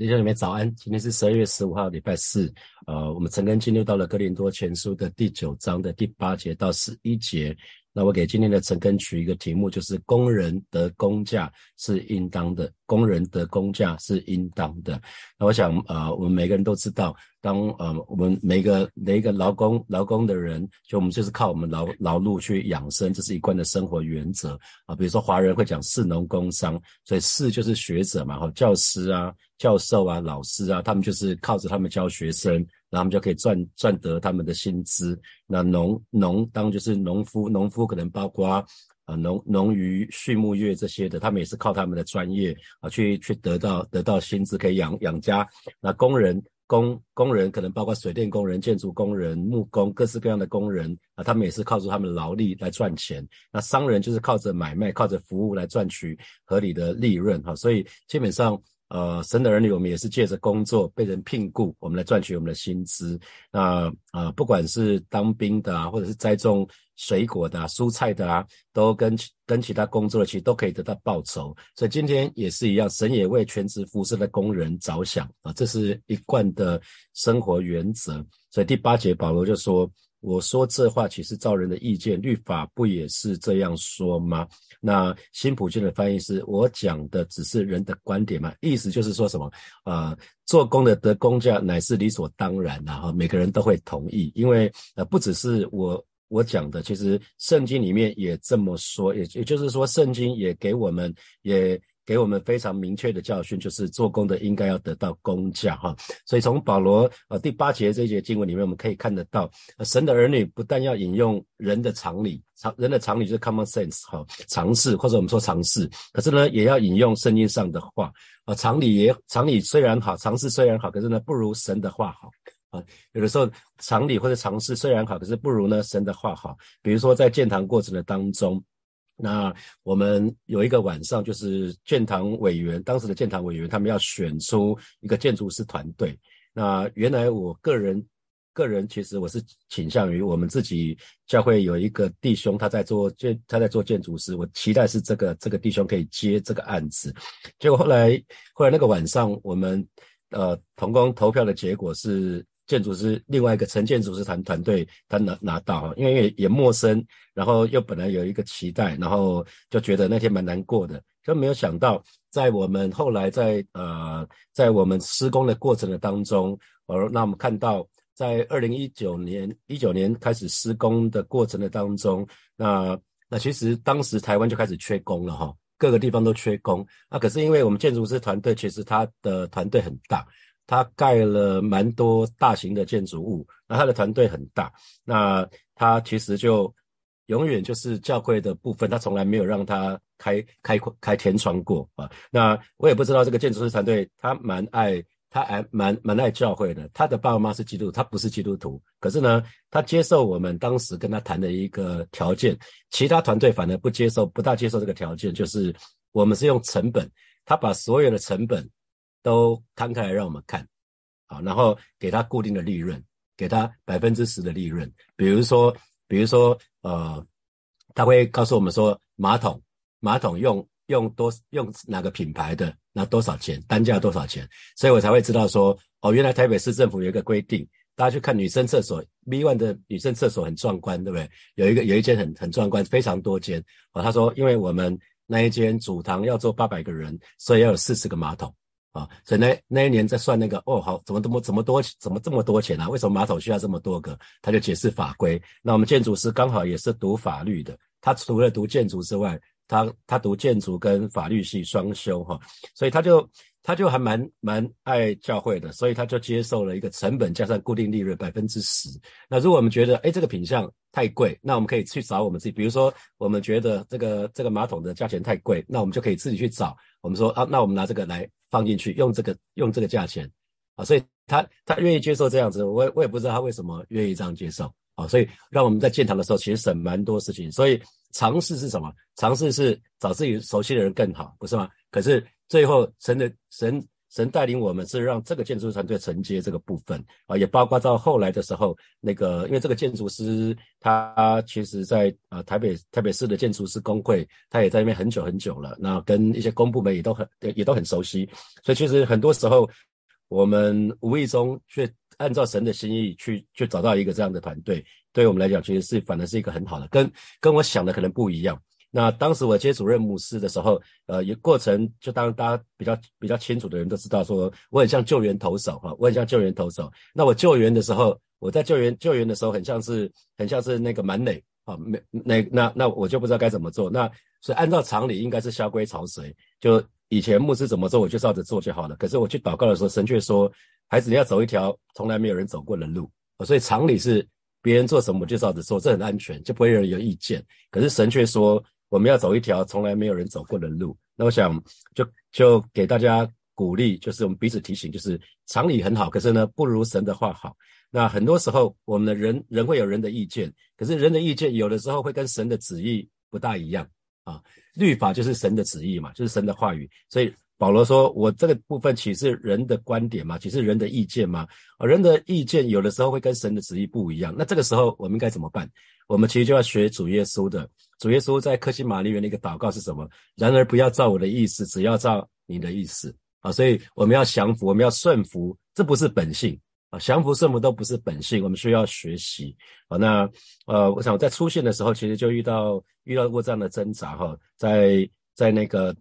弟兄姊妹早安，今天是十二月十五号，礼拜四。呃，我们陈根进入到了哥林多前书的第九章的第八节到十一节。那我给今天的陈根取一个题目，就是工人得工价是应当的，工人得工价是应当的。那我想，呃，我们每个人都知道，当呃我们每个每一个劳工劳工的人，就我们就是靠我们劳劳碌去养生，这是一贯的生活原则啊。比如说华人会讲士农工商，所以士就是学者嘛，哈，教师啊。教授啊，老师啊，他们就是靠着他们教学生，然后他们就可以赚赚得他们的薪资。那农农当就是农夫，农夫可能包括啊农农渔畜牧业这些的，他们也是靠他们的专业啊去去得到得到薪资，可以养养家。那工人工工人可能包括水电工人、建筑工人、木工，各式各样的工人啊，他们也是靠着他们的劳力来赚钱。那商人就是靠着买卖、靠着服务来赚取合理的利润哈，所以基本上。呃，神的儿女，我们也是借着工作被人聘雇，我们来赚取我们的薪资。那啊，不管是当兵的啊，或者是栽种水果的、蔬菜的啊，都跟跟其他工作的其实都可以得到报酬。所以今天也是一样，神也为全职服侍的工人着想啊，这是一贯的生活原则。所以第八节保罗就说。我说这话岂是照人的意见？律法不也是这样说吗？那新普京的翻译是我讲的只是人的观点嘛？意思就是说什么？呃，做工的得工价乃是理所当然的哈，每个人都会同意，因为呃，不只是我我讲的，其实圣经里面也这么说，也也就是说，圣经也给我们也。给我们非常明确的教训，就是做工的应该要得到工价哈。所以从保罗呃第八节这节经文里面，我们可以看得到，神的儿女不但要引用人的常理，常人的常理就是 common sense 哈，常识或者我们说常识，可是呢，也要引用圣经上的话啊。常理也常理虽然好，常识虽然好，可是呢，不如神的话好啊。有的时候常理或者常识虽然好，可是不如呢神的话好。比如说在建堂过程的当中。那我们有一个晚上，就是建堂委员，当时的建堂委员，他们要选出一个建筑师团队。那原来我个人，个人其实我是倾向于我们自己教会有一个弟兄，他在做建，他在做建筑师，我期待是这个这个弟兄可以接这个案子。结果后来，后来那个晚上，我们呃同工投票的结果是。建筑师另外一个陈建筑师团团队，他拿拿到哈，因为也陌生，然后又本来有一个期待，然后就觉得那天蛮难过的，就没有想到在我们后来在呃在我们施工的过程的当中，而那我们看到在二零一九年一九年开始施工的过程的当中，那那其实当时台湾就开始缺工了哈，各个地方都缺工，那可是因为我们建筑师团队其实他的团队很大。他盖了蛮多大型的建筑物，那他的团队很大，那他其实就永远就是教会的部分，他从来没有让他开开开天窗过啊。那我也不知道这个建筑师团队，他蛮爱他爱蛮蛮爱教会的。他的爸爸妈妈是基督徒，他不是基督徒，可是呢，他接受我们当时跟他谈的一个条件，其他团队反而不接受，不大接受这个条件，就是我们是用成本，他把所有的成本。都摊开来让我们看，好，然后给他固定的利润，给他百分之十的利润。比如说，比如说，呃，他会告诉我们说，马桶，马桶用用多用哪个品牌的，那多少钱，单价多少钱，所以我才会知道说，哦，原来台北市政府有一个规定，大家去看女生厕所，B one 的女生厕所很壮观，对不对？有一个有一间很很壮观，非常多间。哦，他说，因为我们那一间主堂要坐八百个人，所以要有四十个马桶。啊，所以那那一年在算那个哦，好，怎么怎么怎么多，怎么这么多钱啊？为什么马桶需要这么多个？他就解释法规。那我们建筑师刚好也是读法律的，他除了读建筑之外，他他读建筑跟法律系双修哈，所以他就他就还蛮蛮爱教会的，所以他就接受了一个成本加上固定利润百分之十。那如果我们觉得哎这个品相太贵，那我们可以去找我们自己，比如说我们觉得这个这个马桶的价钱太贵，那我们就可以自己去找。我们说啊，那我们拿这个来。放进去用这个用这个价钱啊，所以他他愿意接受这样子，我我也不知道他为什么愿意这样接受啊，所以让我们在建堂的时候其实省蛮多事情。所以尝试是什么？尝试是找自己熟悉的人更好，不是吗？可是最后神的神。神带领我们是让这个建筑团队承接这个部分。啊，也包括到后来的时候，那个因为这个建筑师他其实在啊台北台北市的建筑师工会，他也在那边很久很久了，那跟一些公部门也都很也都很熟悉，所以其实很多时候我们无意中去按照神的心意去去找到一个这样的团队，对我们来讲，其实是反而是一个很好的，跟跟我想的可能不一样。那当时我接主任牧师的时候，呃，一过程就当大家比较比较清楚的人都知道，说我很像救援投手哈，我很像救援投手。那我救援的时候，我在救援救援的时候，很像是很像是那个满垒啊，没那那那我就不知道该怎么做。那所以按照常理应该是萧规曹随，就以前牧师怎么做，我就照着做就好了。可是我去祷告的时候，神却说，孩子你要走一条从来没有人走过的路。所以常理是别人做什么我就照着做，这很安全，就不会有人有意见。可是神却说。我们要走一条从来没有人走过的路，那我想就就给大家鼓励，就是我们彼此提醒，就是常理很好，可是呢不如神的话好。那很多时候我们的人人会有人的意见，可是人的意见有的时候会跟神的旨意不大一样啊。律法就是神的旨意嘛，就是神的话语。所以保罗说我这个部分岂是人的观点吗？岂是人的意见吗？啊，人的意见有的时候会跟神的旨意不一样。那这个时候我们应该怎么办？我们其实就要学主耶稣的。主耶稣在克西玛丽园的一个祷告是什么？然而不要照我的意思，只要照你的意思啊！所以我们要降服，我们要顺服，这不是本性啊！降服、顺服都不是本性，我们需要学习啊！那呃，我想在出现的时候，其实就遇到遇到过这样的挣扎哈，在在那个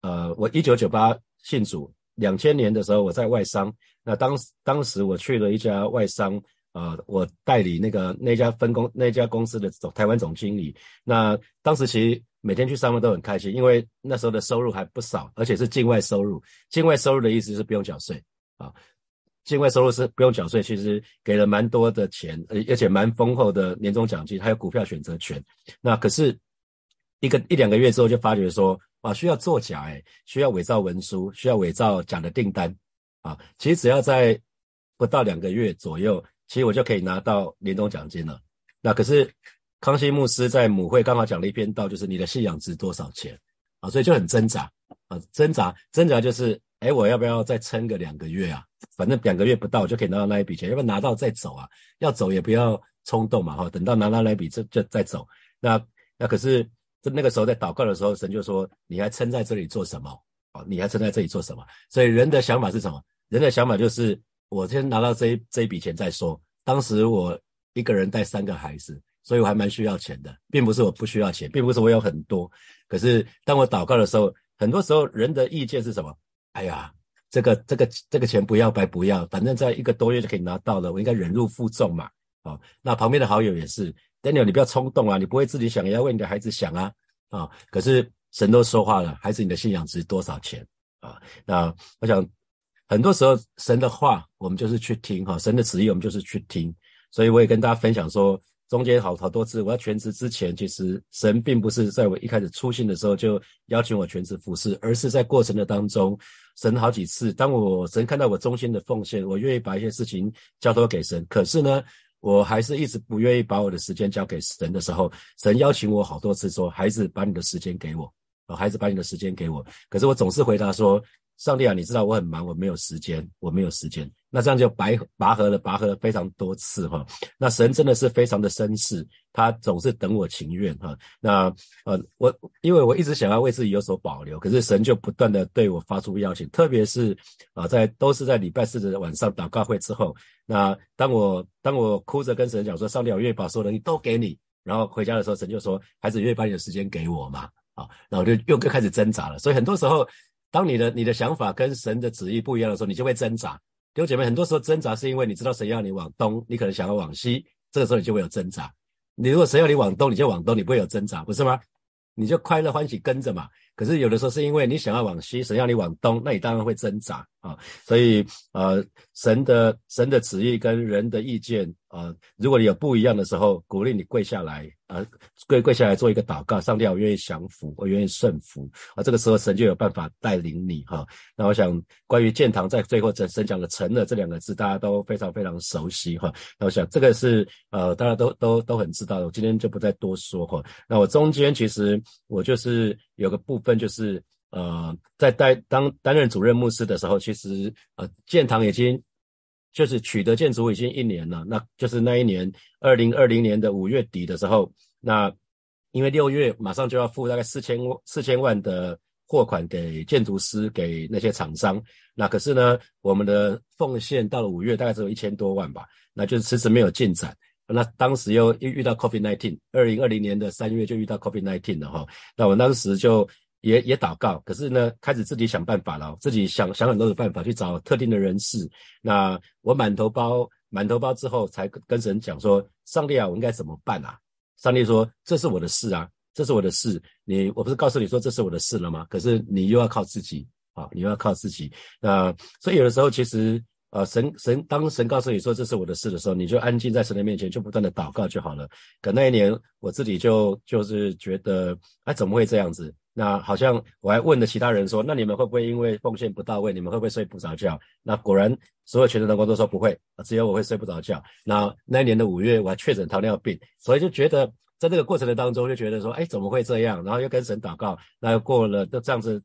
呃，我一九九八信主，两千年的时候我在外商，那当当时我去了一家外商。啊，我代理那个那家分公那家公司的总台湾总经理。那当时其实每天去上班都很开心，因为那时候的收入还不少，而且是境外收入。境外收入的意思是不用缴税啊，境外收入是不用缴税，其实给了蛮多的钱，而而且蛮丰厚的年终奖金，还有股票选择权。那可是一个一两个月之后就发觉说，啊，需要作假，哎，需要伪造文书，需要伪造假的订单啊。其实只要在不到两个月左右。其实我就可以拿到年终奖金了。那可是康熙牧师在母会刚好讲了一篇道，就是你的信仰值多少钱啊？所以就很挣扎啊，挣扎挣扎就是，哎，我要不要再撑个两个月啊？反正两个月不到就可以拿到那一笔钱，要不要拿到再走啊？要走也不要冲动嘛，哈，等到拿到那一笔就就再走。那那可是在那个时候在祷告的时候，神就说：你还撑在这里做什么？啊，你还撑在这里做什么？所以人的想法是什么？人的想法就是。我先拿到这这一笔钱再说。当时我一个人带三个孩子，所以我还蛮需要钱的，并不是我不需要钱，并不是我有很多。可是当我祷告的时候，很多时候人的意见是什么？哎呀，这个这个这个钱不要白不要，反正在一个多月就可以拿到了，我应该忍辱负重嘛。啊，那旁边的好友也是，Daniel，你不要冲动啊，你不会自己想，也要为你的孩子想啊。啊，可是神都说话了，孩子你的信仰值多少钱啊？那我想。很多时候，神的话我们就是去听哈，神的旨意我们就是去听。所以我也跟大家分享说，中间好好多次我要全职之前，其实神并不是在我一开始出信的时候就邀请我全职服侍，而是在过程的当中，神好几次，当我神看到我忠心的奉献，我愿意把一些事情交托给神，可是呢，我还是一直不愿意把我的时间交给神的时候，神邀请我好多次说，孩子把你的时间给我，孩子把你的时间给我，可是我总是回答说。上帝啊，你知道我很忙，我没有时间，我没有时间。那这样就白拔河了，拔河了非常多次哈。那神真的是非常的绅士，他总是等我情愿哈。那呃，我因为我一直想要为自己有所保留，可是神就不断的对我发出邀请，特别是啊，在都是在礼拜四的晚上祷告会之后，那当我当我哭着跟神讲说，上帝，我愿意把所有东西都给你，然后回家的时候，神就说，孩子愿意把你的时间给我吗？啊，然后我就又开始挣扎了。所以很多时候。当你的你的想法跟神的旨意不一样的时候，你就会挣扎。弟兄姐妹，很多时候挣扎是因为你知道神要你往东，你可能想要往西，这个时候你就会有挣扎。你如果神要你往东，你就往东，你不会有挣扎，不是吗？你就快乐欢喜跟着嘛。可是有的时候是因为你想要往西，神要你往东，那你当然会挣扎啊。所以呃，神的神的旨意跟人的意见啊，如果你有不一样的时候，鼓励你跪下来啊，跪跪下来做一个祷告，上帝我愿意降服，我愿意顺服啊。这个时候神就有办法带领你哈。那我想关于建堂在最后神神讲的成了这两个字，大家都非常非常熟悉哈。那我想这个是呃大家都都都很知道的，我今天就不再多说哈。那我中间其实我就是有个部。分就是呃，在担当担任主任牧师的时候，其实呃建堂已经就是取得建筑已经一年了，那就是那一年二零二零年的五月底的时候，那因为六月马上就要付大概四千四千万的货款给建筑师，给那些厂商。那可是呢，我们的奉献到了五月大概只有一千多万吧，那就是迟迟没有进展。那当时又又遇到 COVID nineteen，二零二零年的三月就遇到 COVID nineteen 了哈。那我当时就也也祷告，可是呢，开始自己想办法了，自己想想很多的办法去找特定的人士。那我满头包满头包之后，才跟神讲说：上帝啊，我应该怎么办啊？上帝说：这是我的事啊。这是我的事，你我不是告诉你说这是我的事了吗？可是你又要靠自己啊，你又要靠自己。那所以有的时候其实呃，神神当神告诉你说这是我的事的时候，你就安静在神的面前，就不断的祷告就好了。可那一年我自己就就是觉得，哎，怎么会这样子？那好像我还问了其他人说，那你们会不会因为奉献不到位，你们会不会睡不着觉？那果然所有全职员工都说不会，只有我会睡不着觉。那那一年的五月我还确诊糖尿病，所以就觉得。在这个过程的当中，就觉得说，哎，怎么会这样？然后又跟神祷告，那又过了，都这样子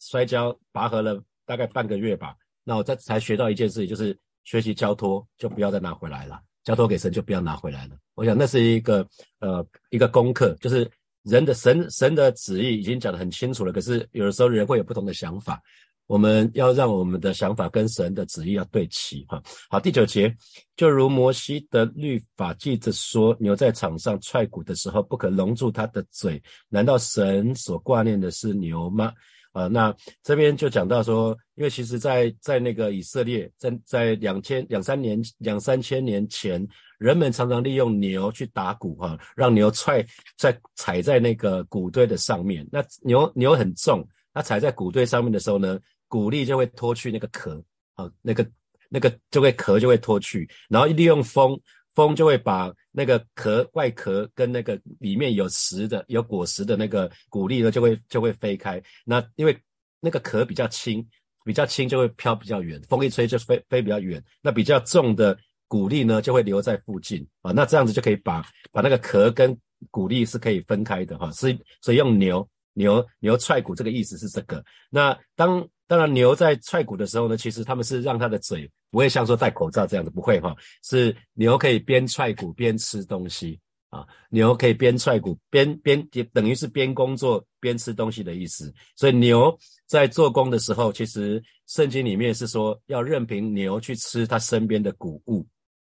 摔跤拔河了大概半个月吧。那我再才学到一件事情，就是学习交托，就不要再拿回来了。交托给神，就不要拿回来了。我想那是一个呃一个功课，就是人的神神的旨意已经讲得很清楚了，可是有的时候人会有不同的想法。我们要让我们的想法跟神的旨意要对齐，哈。好，第九节，就如摩西的律法记着说，牛在场上踹鼓的时候，不可笼住它的嘴。难道神所挂念的是牛吗？啊，那这边就讲到说，因为其实，在在那个以色列，在在两千两三年两三千年前，人们常常利用牛去打鼓，哈，让牛踹在踩在那个鼓堆的上面。那牛牛很重。它踩在鼓堆上面的时候呢，鼓力就会脱去那个壳，啊，那个那个就会壳就会脱去，然后利用风，风就会把那个壳外壳跟那个里面有实的有果实的那个鼓力呢，就会就会飞开。那因为那个壳比较轻，比较轻就会飘比较远，风一吹就飞飞比较远。那比较重的鼓力呢，就会留在附近啊。那这样子就可以把把那个壳跟鼓力是可以分开的哈。所以所以用牛。牛牛踹鼓这个意思是这个。那当当然牛在踹鼓的时候呢，其实他们是让它的嘴不会像说戴口罩这样子，不会哈，是牛可以边踹鼓边吃东西啊。牛可以边踹鼓边边等于是边工作边吃东西的意思。所以牛在做工的时候，其实圣经里面是说要任凭牛去吃它身边的谷物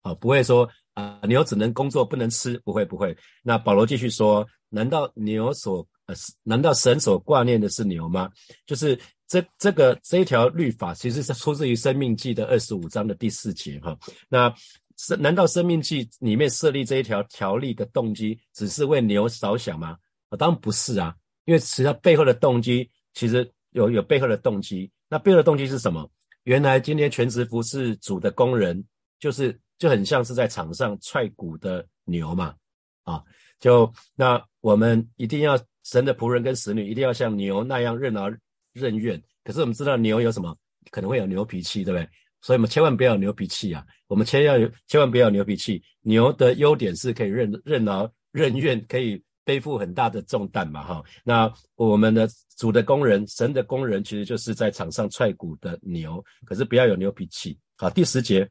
啊，不会说啊牛只能工作不能吃，不会不会。那保罗继续说，难道牛所呃，难道神所挂念的是牛吗？就是这这个这一条律法，其实是出自于《生命记》的二十五章的第四节哈。那是难道《生命记》里面设立这一条条例的动机，只是为牛着想吗？啊，当然不是啊，因为实际上背后的动机其实有有背后的动机。那背后的动机是什么？原来今天全职服侍主的工人，就是就很像是在场上踹鼓的牛嘛，啊，就那我们一定要。神的仆人跟使女一定要像牛那样任劳任怨，可是我们知道牛有什么可能会有牛脾气，对不对？所以我们千万不要有牛脾气啊！我们千要千万不要牛脾气。牛的优点是可以任任劳任怨，可以背负很大的重担嘛，哈。那我们的主的工人，神的工人其实就是在场上踹鼓的牛，可是不要有牛脾气。好，第十节。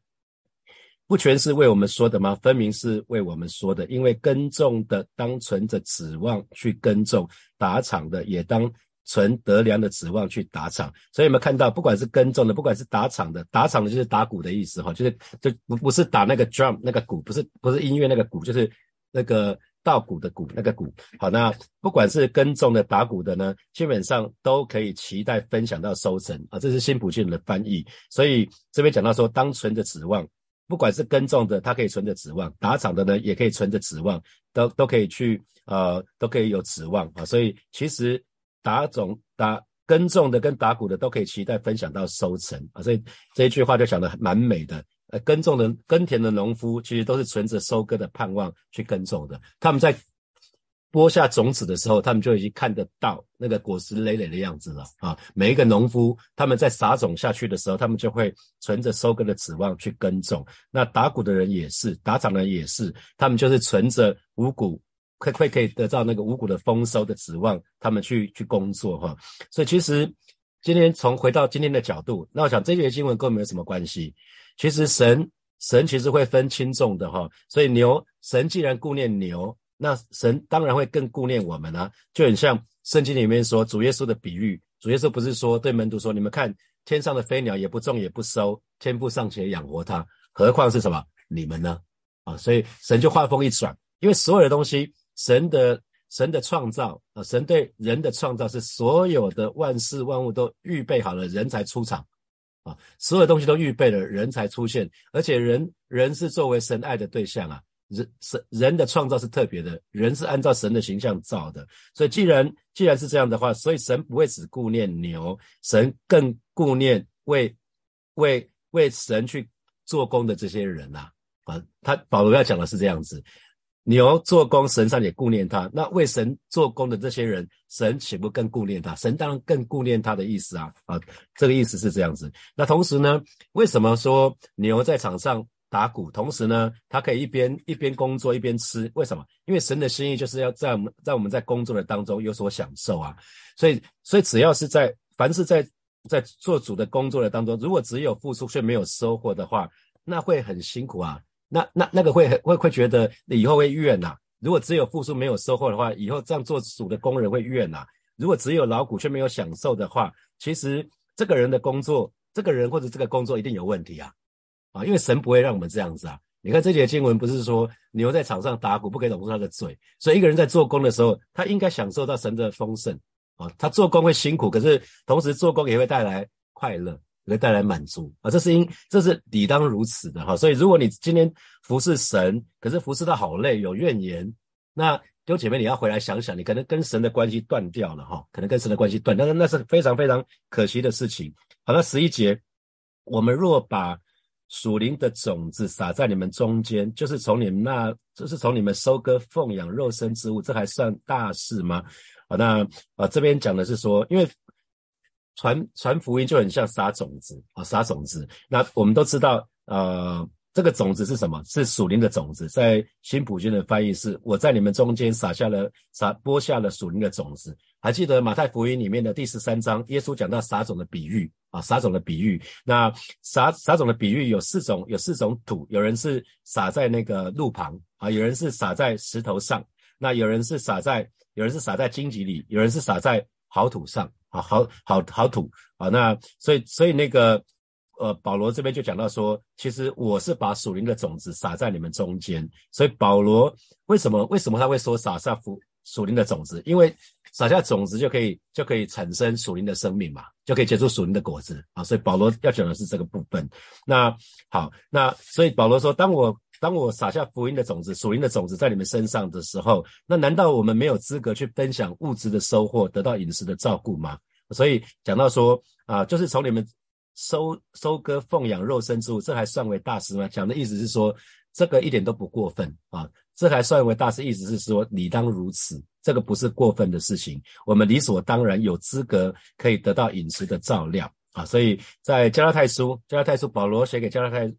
不全是为我们说的吗？分明是为我们说的。因为耕种的当存着指望去耕种，打场的也当存得粮的指望去打场。所以有没有看到，不管是耕种的，不管是打场的，打场的就是打鼓的意思哈，就是就不不是打那个 drum 那个鼓，不是不是音乐那个鼓，就是那个稻谷的谷那个谷。好，那不管是耕种的、打鼓的呢，基本上都可以期待分享到收成啊。这是新普逊的翻译。所以这边讲到说，当存着指望。不管是耕种的，他可以存着指望；打场的呢，也可以存着指望，都都可以去呃，都可以有指望啊。所以其实打种打耕种的跟打谷的都可以期待分享到收成啊。所以这一句话就讲的蛮美的。呃，耕种的耕田的农夫其实都是存着收割的盼望去耕种的，他们在。播下种子的时候，他们就已经看得到那个果实累累的样子了啊！每一个农夫他们在撒种下去的时候，他们就会存着收割的指望去耕种。那打谷的人也是，打场的人也是，他们就是存着五谷会会可以得到那个五谷的丰收的指望，他们去去工作哈。所以其实今天从回到今天的角度，那我想这节经文跟我们有什么关系？其实神神其实会分轻重的哈。所以牛神既然顾念牛。那神当然会更顾念我们啊，就很像圣经里面说主耶稣的比喻，主耶稣不是说对门徒说，你们看天上的飞鸟也不种也不收，天父尚且养活它，何况是什么你们呢？啊，所以神就话锋一转，因为所有的东西，神的神的创造啊，神对人的创造是所有的万事万物都预备好了，人才出场。啊，所有东西都预备了，人才出现，而且人人是作为神爱的对象啊，人神人的创造是特别的，人是按照神的形象造的，所以既然既然是这样的话，所以神不会只顾念牛，神更顾念为为为神去做工的这些人呐，啊，他保罗要讲的是这样子。牛做工，神上也顾念他。那为神做工的这些人，神岂不更顾念他？神当然更顾念他的意思啊！啊，这个意思是这样子。那同时呢，为什么说牛在场上打鼓，同时呢，他可以一边一边工作一边吃？为什么？因为神的心意就是要在我们在我们在工作的当中有所享受啊！所以，所以只要是在凡是在在做主的工作的当中，如果只有付出却没有收获的话，那会很辛苦啊！那那那个会会会觉得以后会怨呐。如果只有付出没有收获的话，以后这样做主的工人会怨呐。如果只有劳苦却没有享受的话，其实这个人的工作，这个人或者这个工作一定有问题啊啊！因为神不会让我们这样子啊。你看这节经文不是说牛在场上打鼓不可以拢住他的嘴，所以一个人在做工的时候，他应该享受到神的丰盛啊。他做工会辛苦，可是同时做工也会带来快乐。也会带来满足啊，这是应，这是理当如此的哈。所以，如果你今天服侍神，可是服侍到好累，有怨言，那弟兄姐妹，你要回来想想，你可能跟神的关系断掉了哈，可能跟神的关系断，但是那是非常非常可惜的事情。好了，十一节，我们若把属灵的种子撒在你们中间，就是从你们那，就是从你们收割奉养肉身之物，这还算大事吗？啊，那啊这边讲的是说，因为。传传福音就很像撒种子啊，撒种子。那我们都知道，呃，这个种子是什么？是属灵的种子。在新普君的翻译是：我在你们中间撒下了撒播下了属灵的种子。还记得马太福音里面的第十三章，耶稣讲到撒种的比喻啊，撒种的比喻。那撒撒种的比喻有四种，有四种土。有人是撒在那个路旁啊，有人是撒在石头上，那有人是撒在，有人是撒在荆棘里，有人是撒在好土上。好好好好土啊！那所以所以那个呃，保罗这边就讲到说，其实我是把属灵的种子撒在你们中间。所以保罗为什么为什么他会说撒下属属灵的种子？因为撒下种子就可以就可以产生属灵的生命嘛，就可以结出属灵的果子啊！所以保罗要讲的是这个部分。那好，那所以保罗说，当我当我撒下福音的种子、属灵的种子在你们身上的时候，那难道我们没有资格去分享物质的收获，得到饮食的照顾吗？所以讲到说啊，就是从你们收收割奉养肉身之物，这还算为大事吗？讲的意思是说，这个一点都不过分啊，这还算为大事，意思是说理当如此，这个不是过分的事情，我们理所当然有资格可以得到饮食的照料啊。所以在加拉太书，加拉太书保罗写给加拉太。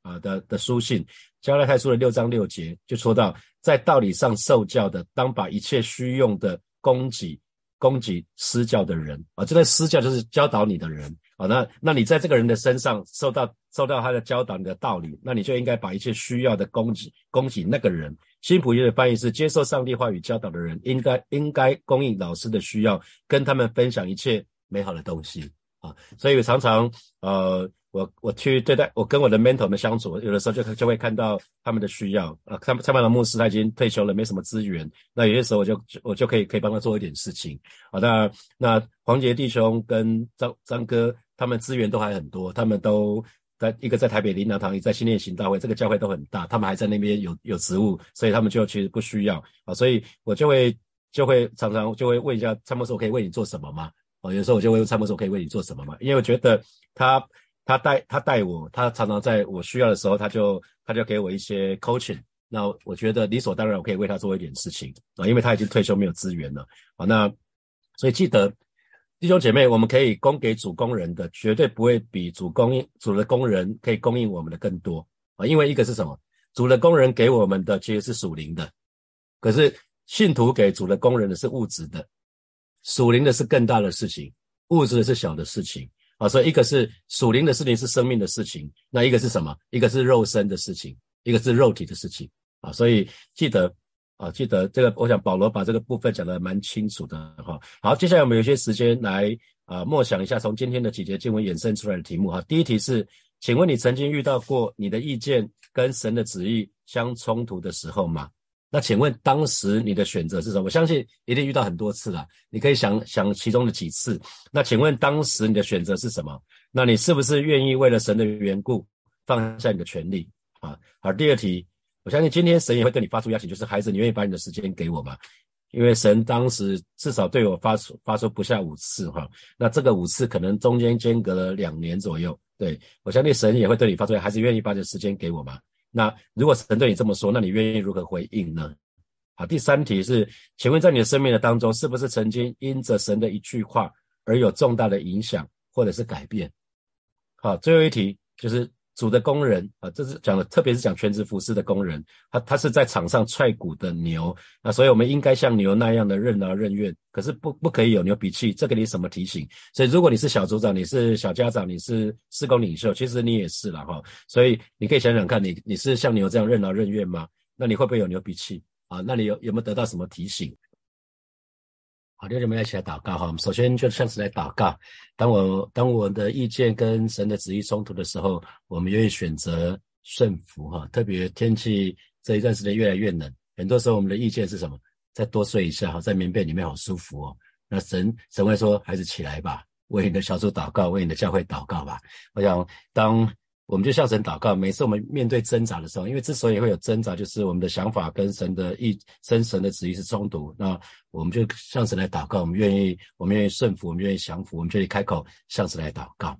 啊的的书信，加拉太书的六章六节就说到，在道理上受教的，当把一切需用的供给供给施教的人啊，这个施教就是教导你的人啊。那那你在这个人的身上受到受到他的教导你的道理，那你就应该把一切需要的供给供给那个人。新普约的翻译是：接受上帝话语教导的人，应该应该供应老师的需要，跟他们分享一切美好的东西啊。所以常常呃。我我去对待我跟我的 mentor 们相处，有的时候就就会看到他们的需要啊。他们蔡曼的牧师他已经退休了，没什么资源。那有些时候我就我就可以可以帮他做一点事情啊。那那黄杰弟兄跟张张哥他们资源都还很多，他们都在一个在台北林良堂，一在新练行大会，这个教会都很大，他们还在那边有有职务，所以他们就其实不需要啊。所以我就会就会常常就会问一下蔡牧师，我可以为你做什么吗？哦，有时候我就会问蔡牧师，我可以为你做什么吗？因为我觉得他。他带他带我，他常常在我需要的时候，他就他就给我一些 coaching。那我觉得理所当然，我可以为他做一点事情啊，因为他已经退休，没有资源了啊。那所以记得弟兄姐妹，我们可以供给主工人的，绝对不会比主供应主的工人可以供应我们的更多啊。因为一个是什么？主的工人给我们的其实是属灵的，可是信徒给主的工人的是物质的，属灵的是更大的事情，物质的是小的事情。啊，所以一个是属灵的事情是生命的事情，那一个是什么？一个是肉身的事情，一个是肉体的事情啊。所以记得啊，记得这个，我想保罗把这个部分讲得蛮清楚的哈。好，接下来我们有些时间来啊默想一下从今天的几节经文衍生出来的题目哈。第一题是，请问你曾经遇到过你的意见跟神的旨意相冲突的时候吗？那请问当时你的选择是什么？我相信一定遇到很多次了，你可以想想其中的几次。那请问当时你的选择是什么？那你是不是愿意为了神的缘故放下你的权利啊？好，第二题，我相信今天神也会对你发出邀请，就是孩子，你愿意把你的时间给我吗？因为神当时至少对我发出发出不下五次哈，那这个五次可能中间间隔了两年左右。对我相信神也会对你发出，孩子愿意把你的时间给我吗？那如果神对你这么说，那你愿意如何回应呢？好，第三题是，请问在你的生命的当中，是不是曾经因着神的一句话而有重大的影响或者是改变？好，最后一题就是。主的工人啊，这是讲的，特别是讲全职服侍的工人，他他是在场上踹鼓的牛，那所以我们应该像牛那样的任劳任怨，可是不不可以有牛脾气，这给你什么提醒？所以如果你是小组长，你是小家长，你是施工领袖，其实你也是了哈，所以你可以想想看，你你是像牛这样任劳任怨吗？那你会不会有牛脾气啊？那你有有没有得到什么提醒？好，弟兄们一起来祷告哈。我们首先就像是来祷告。当我当我的意见跟神的旨意冲突的时候，我们愿意选择顺服哈。特别天气这一段时间越来越冷，很多时候我们的意见是什么？再多睡一下哈，在棉被里面好舒服哦。那神神会说：“孩子起来吧，为你的小组祷告，为你的教会祷告吧。”我想当。我们就向神祷告。每次我们面对挣扎的时候，因为之所以会有挣扎，就是我们的想法跟神的意、跟神的旨意是冲突。那我们就向神来祷告。我们愿意，我们愿意顺服，我们愿意降服，我们愿意开口向神来祷告，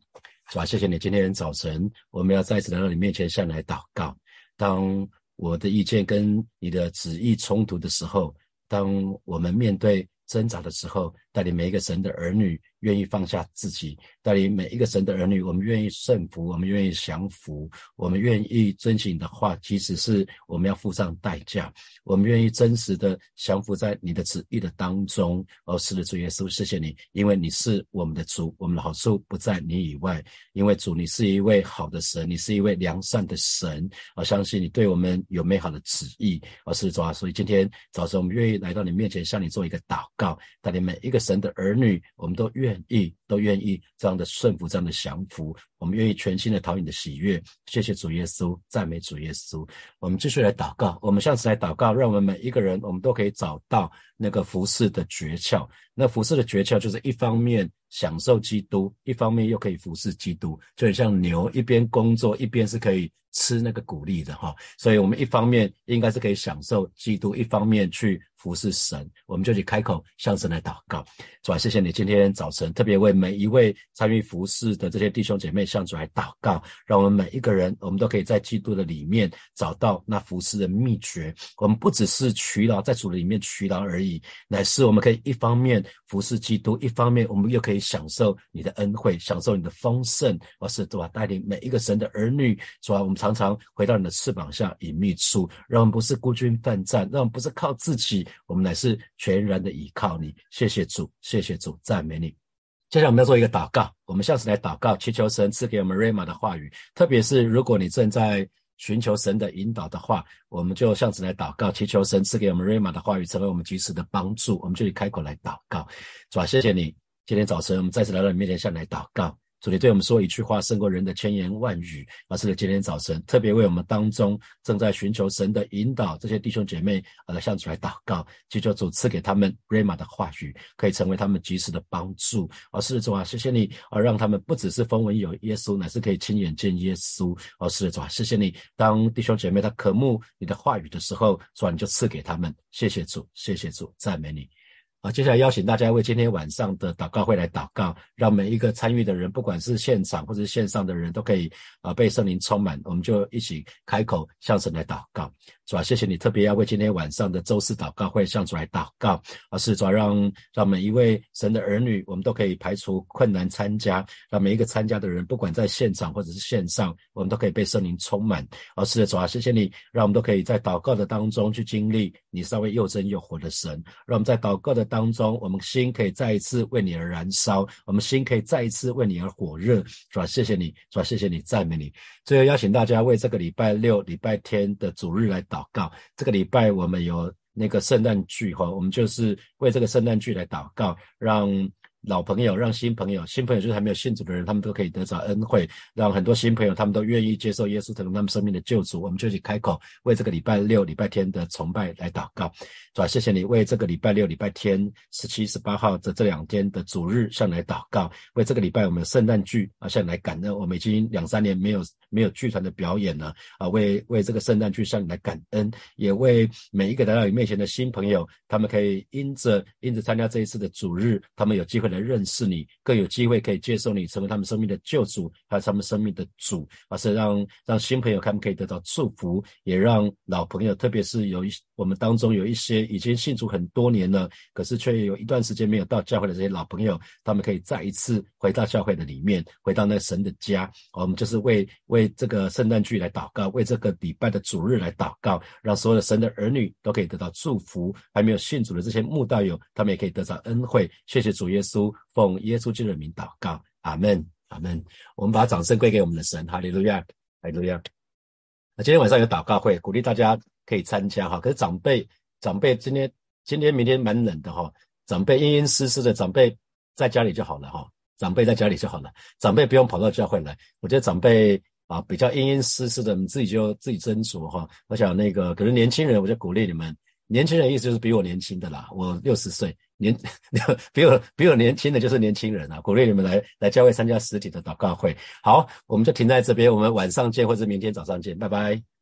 是吧？谢谢你，今天早晨我们要再次来到你面前向你来祷告。当我的意见跟你的旨意冲突的时候，当我们面对挣扎的时候，带领每一个神的儿女。愿意放下自己，带领每一个神的儿女，我们愿意顺服，我们愿意降服，我们愿意遵循你的话，即使是我们要付上代价，我们愿意真实的降服在你的旨意的当中。哦，是的，主耶稣，谢谢你，因为你是我们的主，我们的好处不在你以外。因为主，你是一位好的神，你是一位良善的神，我相信你对我们有美好的旨意。哦，是的主啊，所以今天早晨我们愿意来到你面前，向你做一个祷告，带领每一个神的儿女，我们都愿。意都愿意这样的顺服，这样的降服，我们愿意全心的讨你的喜悦。谢谢主耶稣，赞美主耶稣。我们继续来祷告，我们下次来祷告，让我们每一个人，我们都可以找到那个服侍的诀窍。那服侍的诀窍就是一方面享受基督，一方面又可以服侍基督，就很像牛一边工作一边是可以。吃那个鼓励的哈，所以我们一方面应该是可以享受基督，一方面去服侍神，我们就去开口向神来祷告。主啊，谢谢你今天早晨特别为每一位参与服侍的这些弟兄姐妹向主来祷告，让我们每一个人，我们都可以在基督的里面找到那服侍的秘诀。我们不只是取劳在主的里面取劳而已，乃是我们可以一方面服侍基督，一方面我们又可以享受你的恩惠，享受你的丰盛。我是主啊，带领每一个神的儿女，主啊，我们。常常回到你的翅膀下隐秘处，让我们不是孤军奋战，让我们不是靠自己，我们乃是全然的依靠你。谢谢主，谢谢主，赞美你。接下来我们要做一个祷告，我们下次来祷告，祈求神赐给我们瑞玛的话语。特别是如果你正在寻求神的引导的话，我们就向此来祷告，祈求神赐给我们瑞玛的话语，成为我们及时的帮助。我们就以开口来祷告，主啊，谢谢你，今天早晨我们再次来到你面前，向你来祷告。主，你对我们说一句话，胜过人的千言万语。啊，是的，今天早晨特别为我们当中正在寻求神的引导这些弟兄姐妹，呃，向主来祷告，祈求主赐给他们瑞玛的话语，可以成为他们及时的帮助。啊，是的，主啊，谢谢你，啊，让他们不只是风闻有耶稣，乃是可以亲眼见耶稣。啊，是的，主啊，谢谢你，当弟兄姐妹他渴慕你的话语的时候，主啊，你就赐给他们。谢谢主，谢谢主，赞美你。啊，接下来邀请大家为今天晚上的祷告会来祷告，让每一个参与的人，不管是现场或者是线上的人，都可以啊被圣灵充满。我们就一起开口向神来祷告，是吧？谢谢你，特别要为今天晚上的周四祷告会向主来祷告，啊，是主要让让每一位神的儿女，我们都可以排除困难参加，让每一个参加的人，不管在现场或者是线上，我们都可以被圣灵充满。啊，是的，主啊，谢谢你，让我们都可以在祷告的当中去经历你稍微又真又活的神，让我们在祷告的。当中，我们心可以再一次为你而燃烧，我们心可以再一次为你而火热，是吧？谢谢你，是吧？谢谢你，赞美你。最后邀请大家为这个礼拜六、礼拜天的主日来祷告。这个礼拜我们有那个圣诞剧哈，我们就是为这个圣诞剧来祷告，让老朋友，让新朋友，新朋友就是还没有信主的人，他们都可以得着恩惠，让很多新朋友他们都愿意接受耶稣成为他们生命的救主。我们就去开口为这个礼拜六、礼拜天的崇拜来祷告，是吧？谢谢你为这个礼拜六、礼拜天十七、十八号的这两天的主日向来祷告，为这个礼拜我们圣诞剧啊向来感恩。我们已经两三年没有没有剧团的表演了啊，为为这个圣诞剧向你来感恩，也为每一个来到你面前的新朋友，他们可以因着因着参加这一次的主日，他们有机会。来认识你，更有机会可以接受你，成为他们生命的救主，还有他们生命的主，而是让让新朋友他们可以得到祝福，也让老朋友，特别是有一我们当中有一些已经信主很多年了，可是却有一段时间没有到教会的这些老朋友，他们可以再一次回到教会的里面，回到那神的家。我们就是为为这个圣诞剧来祷告，为这个礼拜的主日来祷告，让所有的神的儿女都可以得到祝福，还没有信主的这些慕道友，他们也可以得到恩惠。谢谢主耶稣稣。奉耶稣基督的名祷告，阿门，阿门。我们把掌声归给我们的神，哈利路亚，哈利路亚。那今天晚上有祷告会，鼓励大家可以参加哈。可是长辈，长辈今天今天明天蛮冷的哈，长辈阴阴湿湿的，长辈在家里就好了哈，长辈在家里就好了，长辈不用跑到教会来。我觉得长辈啊比较阴阴湿湿的，你自己就自己斟酌哈。我想那个可能年轻人，我就鼓励你们。年轻人意思就是比我年轻的啦，我六十岁，年比我比我年轻的就是年轻人啊，鼓励你们来来教会参加实体的祷告会。好，我们就停在这边，我们晚上见或者明天早上见，拜拜。